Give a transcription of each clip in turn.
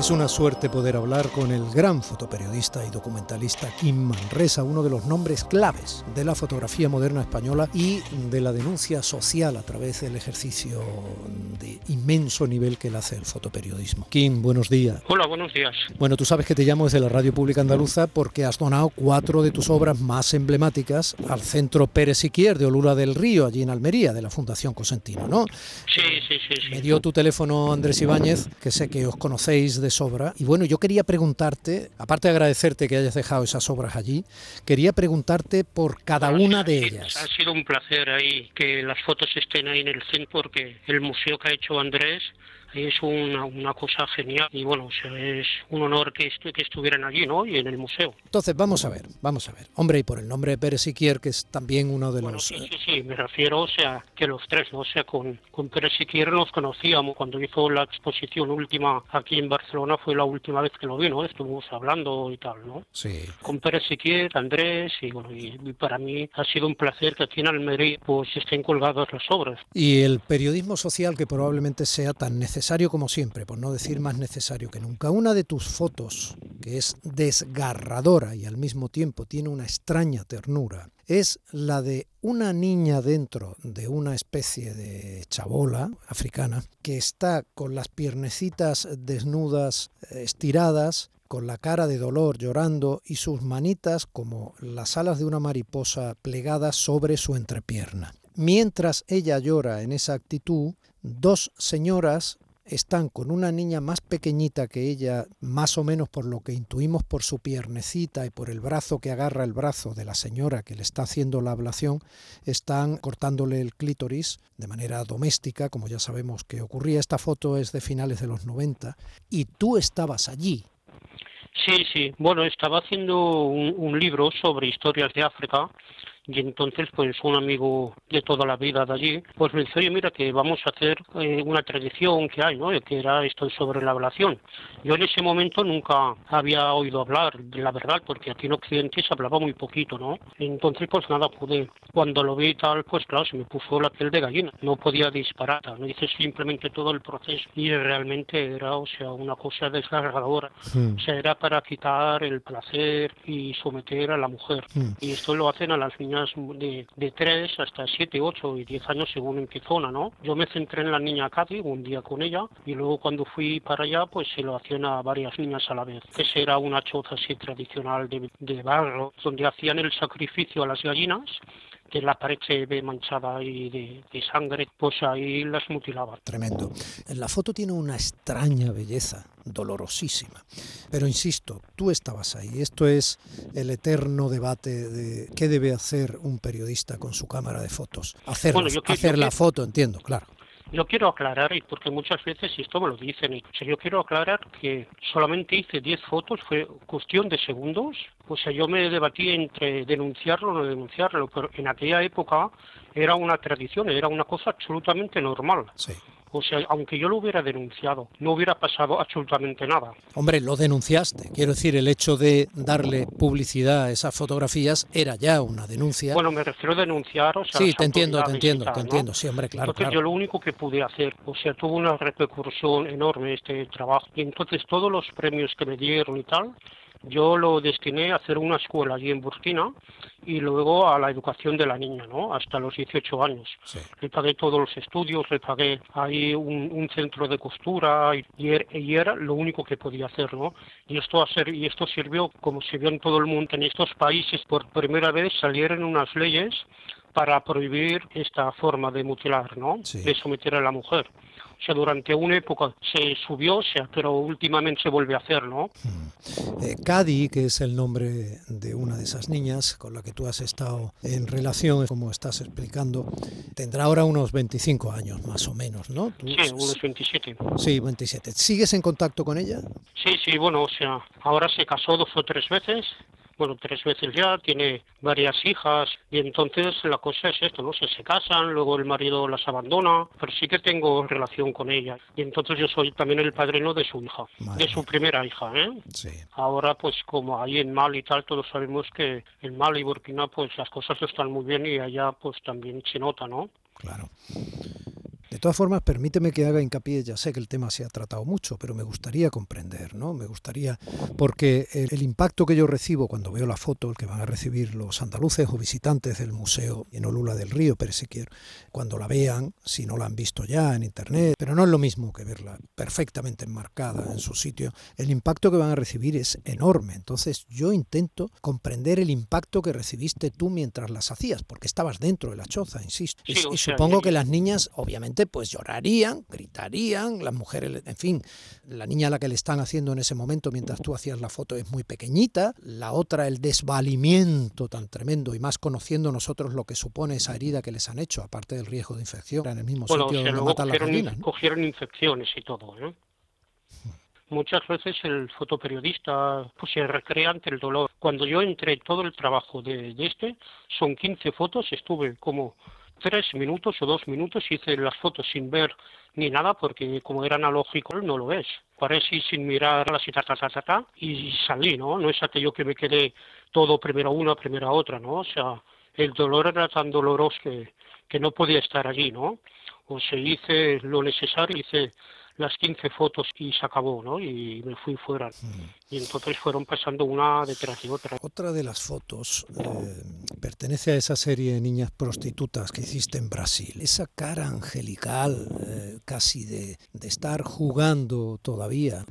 Es una suerte poder hablar con el gran fotoperiodista y documentalista Kim Manresa, uno de los nombres claves de la fotografía moderna española y de la denuncia social a través del ejercicio de inmenso nivel que le hace el fotoperiodismo. Kim, buenos días. Hola, buenos días. Bueno, tú sabes que te llamo desde la Radio Pública Andaluza porque has donado cuatro de tus obras más emblemáticas al Centro Pérez Siquier de Olura del Río, allí en Almería, de la Fundación Cosentino, ¿no? Sí, sí, sí. sí. Me dio tu teléfono Andrés Ibáñez, que sé que os conocéis de sobra. Y bueno, yo quería preguntarte, aparte de agradecerte que hayas dejado esas obras allí, quería preguntarte por cada una de ellas. Ha sido un placer ahí que las fotos estén ahí en el centro porque el museo que ha hecho Andrés es una, una cosa genial y bueno, o sea, es un honor que, estu- que estuvieran allí, ¿no? Y en el museo. Entonces, vamos a ver, vamos a ver. Hombre, y por el nombre de Pérez Siquier, que es también uno de Bueno, los... sí, eh, sí, sí, me refiero, o sea, que los tres, ¿no? O sea, con, con Pérez Siquier nos conocíamos cuando hizo la exposición última aquí en Barcelona, fue la última vez que lo vi, ¿no? Estuvimos hablando y tal, ¿no? Sí. con Pérez Siquier, Andrés, y bueno, y y para mí ha sido un placer que aquí en Almería pues estén colgadas las obras. Y el periodismo social que probablemente sea tan necesario como siempre, por no decir más necesario que nunca. Una de tus fotos, que es desgarradora y al mismo tiempo tiene una extraña ternura, es la de una niña dentro de una especie de chabola africana que está con las piernecitas desnudas, eh, estiradas, con la cara de dolor llorando y sus manitas como las alas de una mariposa plegadas sobre su entrepierna. Mientras ella llora en esa actitud, dos señoras están con una niña más pequeñita que ella, más o menos por lo que intuimos por su piernecita y por el brazo que agarra el brazo de la señora que le está haciendo la ablación, están cortándole el clítoris de manera doméstica, como ya sabemos que ocurría. Esta foto es de finales de los 90 y tú estabas allí. Sí, sí, bueno, estaba haciendo un, un libro sobre historias de África y entonces pues un amigo de toda la vida de allí pues me dice, oye, mira que vamos a hacer eh, una tradición que hay, ¿no? Que era esto sobre la ablación. Yo en ese momento nunca había oído hablar de la verdad porque aquí en Occidente se hablaba muy poquito, ¿no? Entonces pues nada, pude, cuando lo vi y tal, pues claro, se me puso la piel de gallina, no podía disparar, no hice simplemente todo el proceso y realmente era, o sea, una cosa desgarradora. Hmm. O sea, era para quitar el placer y someter a la mujer. Hmm. Y esto lo hacen a las niñas de, de 3 hasta 7, 8 y 10 años según en qué zona, ¿no? Yo me centré en la niña Katy un día con ella y luego cuando fui para allá pues se lo hacían a varias niñas a la vez. Esa era una choza así tradicional de barro donde hacían el sacrificio a las gallinas que la pared se ve manchada ahí de, de sangre, pues ahí las mutilaban. Tremendo. La foto tiene una extraña belleza, dolorosísima. Pero insisto, tú estabas ahí. Esto es el eterno debate de qué debe hacer un periodista con su cámara de fotos. Hacer, Bueno, la- yo que- hacer yo la que- foto, entiendo, claro. Yo quiero aclarar, y porque muchas veces esto me lo dicen, o yo quiero aclarar que solamente hice 10 fotos, fue cuestión de segundos. O sea, yo me debatí entre denunciarlo o no denunciarlo, pero en aquella época era una tradición, era una cosa absolutamente normal. Sí. O sea, aunque yo lo hubiera denunciado, no hubiera pasado absolutamente nada. Hombre, lo denunciaste. Quiero decir, el hecho de darle publicidad a esas fotografías era ya una denuncia. Bueno, me refiero a denunciar, o sea, sí, te entiendo, te entiendo, te ¿no? entiendo. Sí, hombre, claro, entonces claro. yo lo único que pude hacer, o sea, tuvo una repercusión enorme este trabajo. Y entonces todos los premios que me dieron y tal, yo lo destiné a hacer una escuela allí en Burkina y luego a la educación de la niña, ¿no? Hasta los 18 años. Sí. Le pagué todos los estudios, le pagué ahí un, un centro de costura y, y er- y era lo único que podía hacer, ¿no? Y esto, hacer, y esto sirvió, como sirvió en todo el mundo, en estos países, por primera vez salieron unas leyes para prohibir esta forma de mutilar, ¿no? Sí. De someter a la mujer. O sea, durante una época se subió, o sea, pero últimamente se vuelve a hacer, ¿no? Eh, Cady, que es el nombre de una de esas niñas con la que tú has estado en relación, como estás explicando, tendrá ahora unos 25 años más o menos, ¿no? Tú- Sí, unos 27. Sí, 27. ¿Sigues en contacto con ella? Sí, sí, bueno, o sea, ahora se casó dos o tres veces bueno, tres veces ya, tiene varias hijas y entonces la cosa es esto, ¿no? Se, se casan, luego el marido las abandona, pero sí que tengo relación con ella y entonces yo soy también el padrino de su hija, de su primera hija, ¿eh? Sí. Ahora pues como ahí en Mali y tal, todos sabemos que en Mali y Burkina pues las cosas están muy bien y allá pues también se nota, ¿no? Claro. De todas formas, permíteme que haga hincapié, ya sé que el tema se ha tratado mucho, pero me gustaría comprender, ¿no? Me gustaría, porque el, el, impacto que yo recibo cuando veo la foto, el que van a recibir los andaluces o visitantes del museo en Olula del Río, Persequier, cuando la vean, si no la han visto ya en internet, pero no es lo mismo que verla perfectamente enmarcada en su sitio, el impacto que van a recibir es enorme. Entonces yo intento comprender el impacto que recibiste tú mientras las hacías, porque estabas dentro de la choza, insisto. Y, y supongo que las niñas, obviamente, pues llorarían, gritarían, las mujeres, en fin, la niña a la que le están haciendo en ese momento mientras tú hacías la foto es muy pequeñita, la otra el desvalimiento tan tremendo y más conociendo nosotros lo que supone esa herida que les han hecho, aparte del riesgo de infección, en el mismo Bueno, sitio donde matan las gallinas. ¿no? cogieron infecciones y todo, ¿eh? Muchas veces el fotoperiodista pues, se recrea ante el dolor. Cuando yo entré todo el trabajo de, de este, son 15 fotos, estuve como tres minutos o dos minutos, hice las fotos sin ver ni nada, porque como era analógico no lo ves. Paré así sin mirarlas y ta, ta, ta, ta, ta, y salí, ¿no? No es aquello que me quedé todo primero una, primero otra, ¿no? O sea, el dolor era tan doloroso que, que no podía estar allí, ¿no? O sea, hice lo necesario, hice las 15 fotos y se acabó, ¿no? Y me fui fuera. Y entonces fueron pasando una detrás de otra. Otra de las fotos eh, pertenece a esa serie de niñas prostitutas que hiciste en Brasil. Esa cara angelical, eh, casi de, de, estar jugando todavía,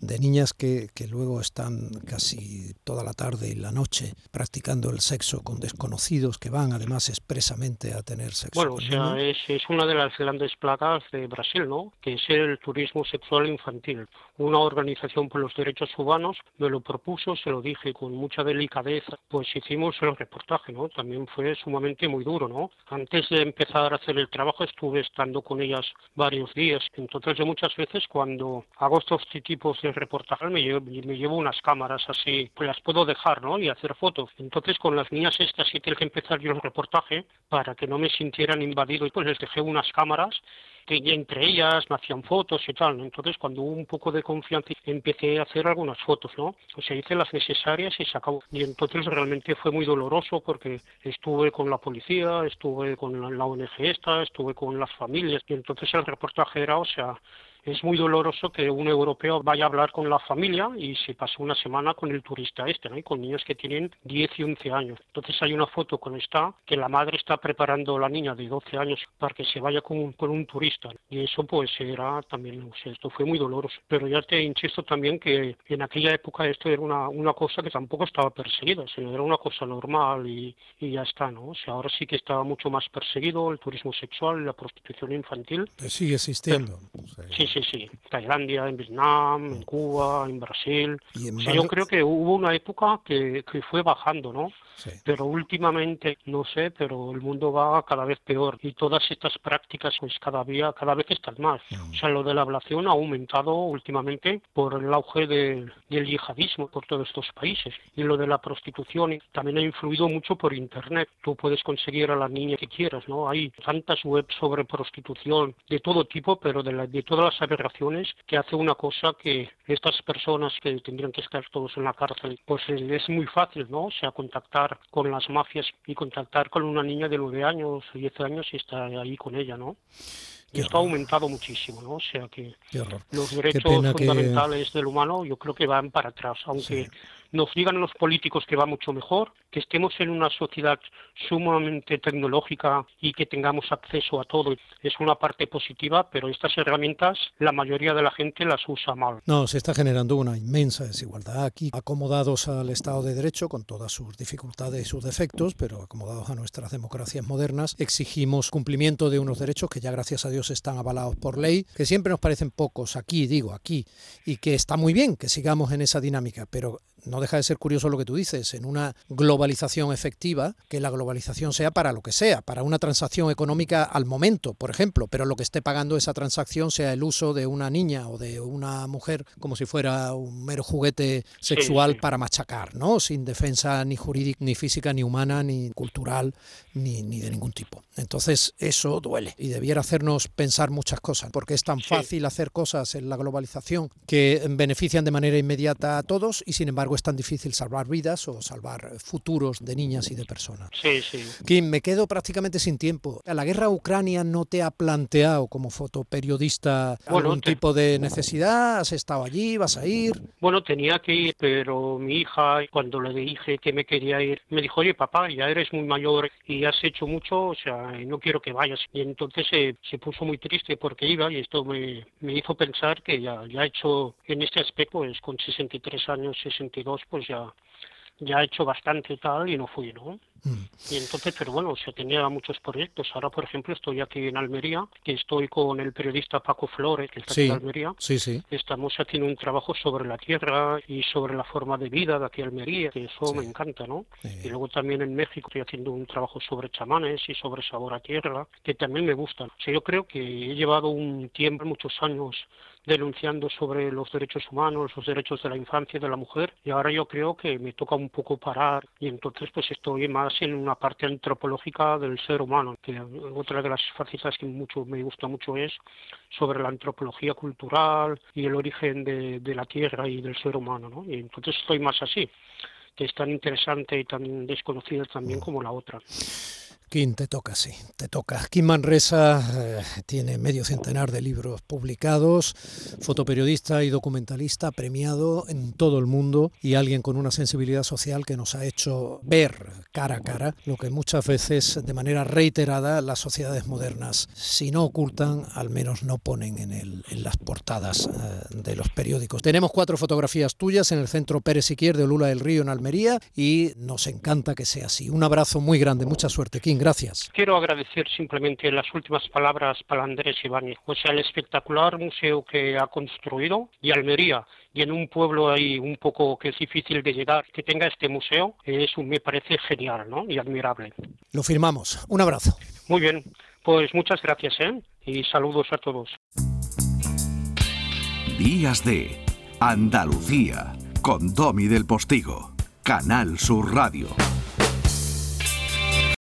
de niñas que, que, luego están casi toda la tarde y la noche practicando el sexo con desconocidos que van además expresamente a tener sexo. Bueno, o sea, es, es, una de las grandes placas de Brasil, ¿no? Que es el turismo sexual infantil. Una organización por los derechos humanos me lo propuso, se lo dije con mucha delicadeza, pues hicimos el reportaje, ¿no? También fue sumamente muy duro, ¿no? Antes de empezar a hacer el trabajo estuve estando con ellas varios días, entonces yo muchas veces cuando hago estos tipos de reportaje me llevo, me llevo unas cámaras así, pues las puedo dejar, ¿no? Y hacer fotos. Entonces con las niñas estas sí tengo que empezar yo el reportaje para que no me sintieran invadido, pues les dejé unas cámaras que entre ellas me hacían fotos y tal. Entonces, cuando hubo un poco de confianza, empecé a hacer algunas fotos, ¿no? O sea, hice las necesarias y se acabó. Y entonces realmente fue muy doloroso porque estuve con la policía, estuve con la, la ONG esta, estuve con las familias. Y entonces el reportaje era, o sea, es muy doloroso que un europeo vaya a hablar con la familia y se pase una semana con el turista este, ¿no? Y con niños que tienen 10 y 11 años. Entonces hay una foto con esta, que la madre está preparando a la niña de 12 años para que se vaya con un, con un turista. Y eso pues era también, o sea, esto fue muy doloroso. Pero ya te insisto también que en aquella época esto era una, una cosa que tampoco estaba perseguida, sino era una cosa normal y, y ya está, ¿no? O sea, ahora sí que estaba mucho más perseguido el turismo sexual, la prostitución infantil. Sigue existiendo. Pero, sí, sí, sí. Tailandia, en Vietnam, en Cuba, en Brasil. En o sea, yo creo que hubo una época que, que fue bajando, ¿no? Sí. Pero últimamente, no sé, pero el mundo va cada vez peor y todas estas prácticas pues cada día, cada vez están más. Mm. O sea, lo de la ablación ha aumentado últimamente por el auge de, del yihadismo por todos estos países y lo de la prostitución también ha influido mucho por internet. Tú puedes conseguir a la niña que quieras, ¿no? Hay tantas webs sobre prostitución de todo tipo, pero de, la, de todas las aberraciones que hace una cosa que estas personas que tendrían que estar todos en la cárcel, pues es muy fácil, ¿no? O sea, contactar con las mafias y contactar con una niña de 9 años, 10 años y estar ahí con ella, ¿no? Y esto ha aumentado muchísimo, ¿no? O sea que los derechos fundamentales que... del humano yo creo que van para atrás, aunque sí. Nos digan los políticos que va mucho mejor, que estemos en una sociedad sumamente tecnológica y que tengamos acceso a todo es una parte positiva, pero estas herramientas la mayoría de la gente las usa mal. No, se está generando una inmensa desigualdad aquí, acomodados al Estado de Derecho con todas sus dificultades y sus defectos, pero acomodados a nuestras democracias modernas, exigimos cumplimiento de unos derechos que ya gracias a Dios están avalados por ley, que siempre nos parecen pocos aquí, digo aquí, y que está muy bien que sigamos en esa dinámica, pero no deja de ser curioso lo que tú dices, en una globalización efectiva, que la globalización sea para lo que sea, para una transacción económica al momento, por ejemplo, pero lo que esté pagando esa transacción sea el uso de una niña o de una mujer como si fuera un mero juguete sexual para machacar, ¿no? Sin defensa ni jurídica, ni física, ni humana, ni cultural, ni, ni de ningún tipo. Entonces, eso duele y debiera hacernos pensar muchas cosas, porque es tan fácil hacer cosas en la globalización que benefician de manera inmediata a todos y sin embargo es tan difícil salvar vidas o salvar futuros de niñas y de personas. Sí, sí. Kim, me quedo prácticamente sin tiempo. ¿La guerra a Ucrania no te ha planteado como fotoperiodista algún tipo de necesidad? ¿Has estado allí? ¿Vas a ir? Bueno, tenía que ir, pero mi hija, cuando le dije que me quería ir, me dijo, oye, papá, ya eres muy mayor y has hecho mucho, o sea, no quiero que vayas. Y entonces se puso muy triste porque iba y esto me, me hizo pensar que ya, ya he hecho en este aspecto, pues con 63 años, 62, pues ya ya he hecho bastante tal y no fui, ¿no? Mm. Y entonces, pero bueno, se tenía muchos proyectos. Ahora, por ejemplo, estoy aquí en Almería, que estoy con el periodista Paco Flores, que está aquí en Almería. Sí, sí. Estamos haciendo un trabajo sobre la tierra y sobre la forma de vida de aquí en Almería, que eso me encanta, ¿no? Y luego también en México estoy haciendo un trabajo sobre chamanes y sobre sabor a tierra, que también me gustan. O sea, yo creo que he llevado un tiempo, muchos años, denunciando sobre los derechos humanos, los derechos de la infancia y de la mujer, y ahora yo creo que me toca un poco parar y entonces pues estoy más en una parte antropológica del ser humano, que otra de las facetas que mucho me gusta mucho es sobre la antropología cultural y el origen de, de la tierra y del ser humano, ¿no? Y entonces estoy más así, que es tan interesante y tan desconocida también como la otra. Kim, te toca, sí, te toca. Kim Manresa eh, tiene medio centenar de libros publicados, fotoperiodista y documentalista premiado en todo el mundo y alguien con una sensibilidad social que nos ha hecho ver cara a cara lo que muchas veces de manera reiterada las sociedades modernas, si no ocultan, al menos no ponen en, el, las portadas eh, de los periódicos. Tenemos cuatro fotografías tuyas en el Centro Pérez Siquier de Lula del Río en Almería y nos encanta que sea así. Un abrazo muy grande, mucha suerte, Kim. Gracias. Quiero agradecer simplemente las últimas palabras para Andrés Ibáñez, o sea, el espectacular museo que ha construido y Almería y en un pueblo ahí un poco que es difícil de llegar, que tenga este museo, eso me parece genial ¿no? y admirable. Lo firmamos. Un abrazo. Muy bien, pues muchas gracias ¿eh? y saludos a todos. Días de Andalucía con Domi del Postigo, Canal Sur Radio.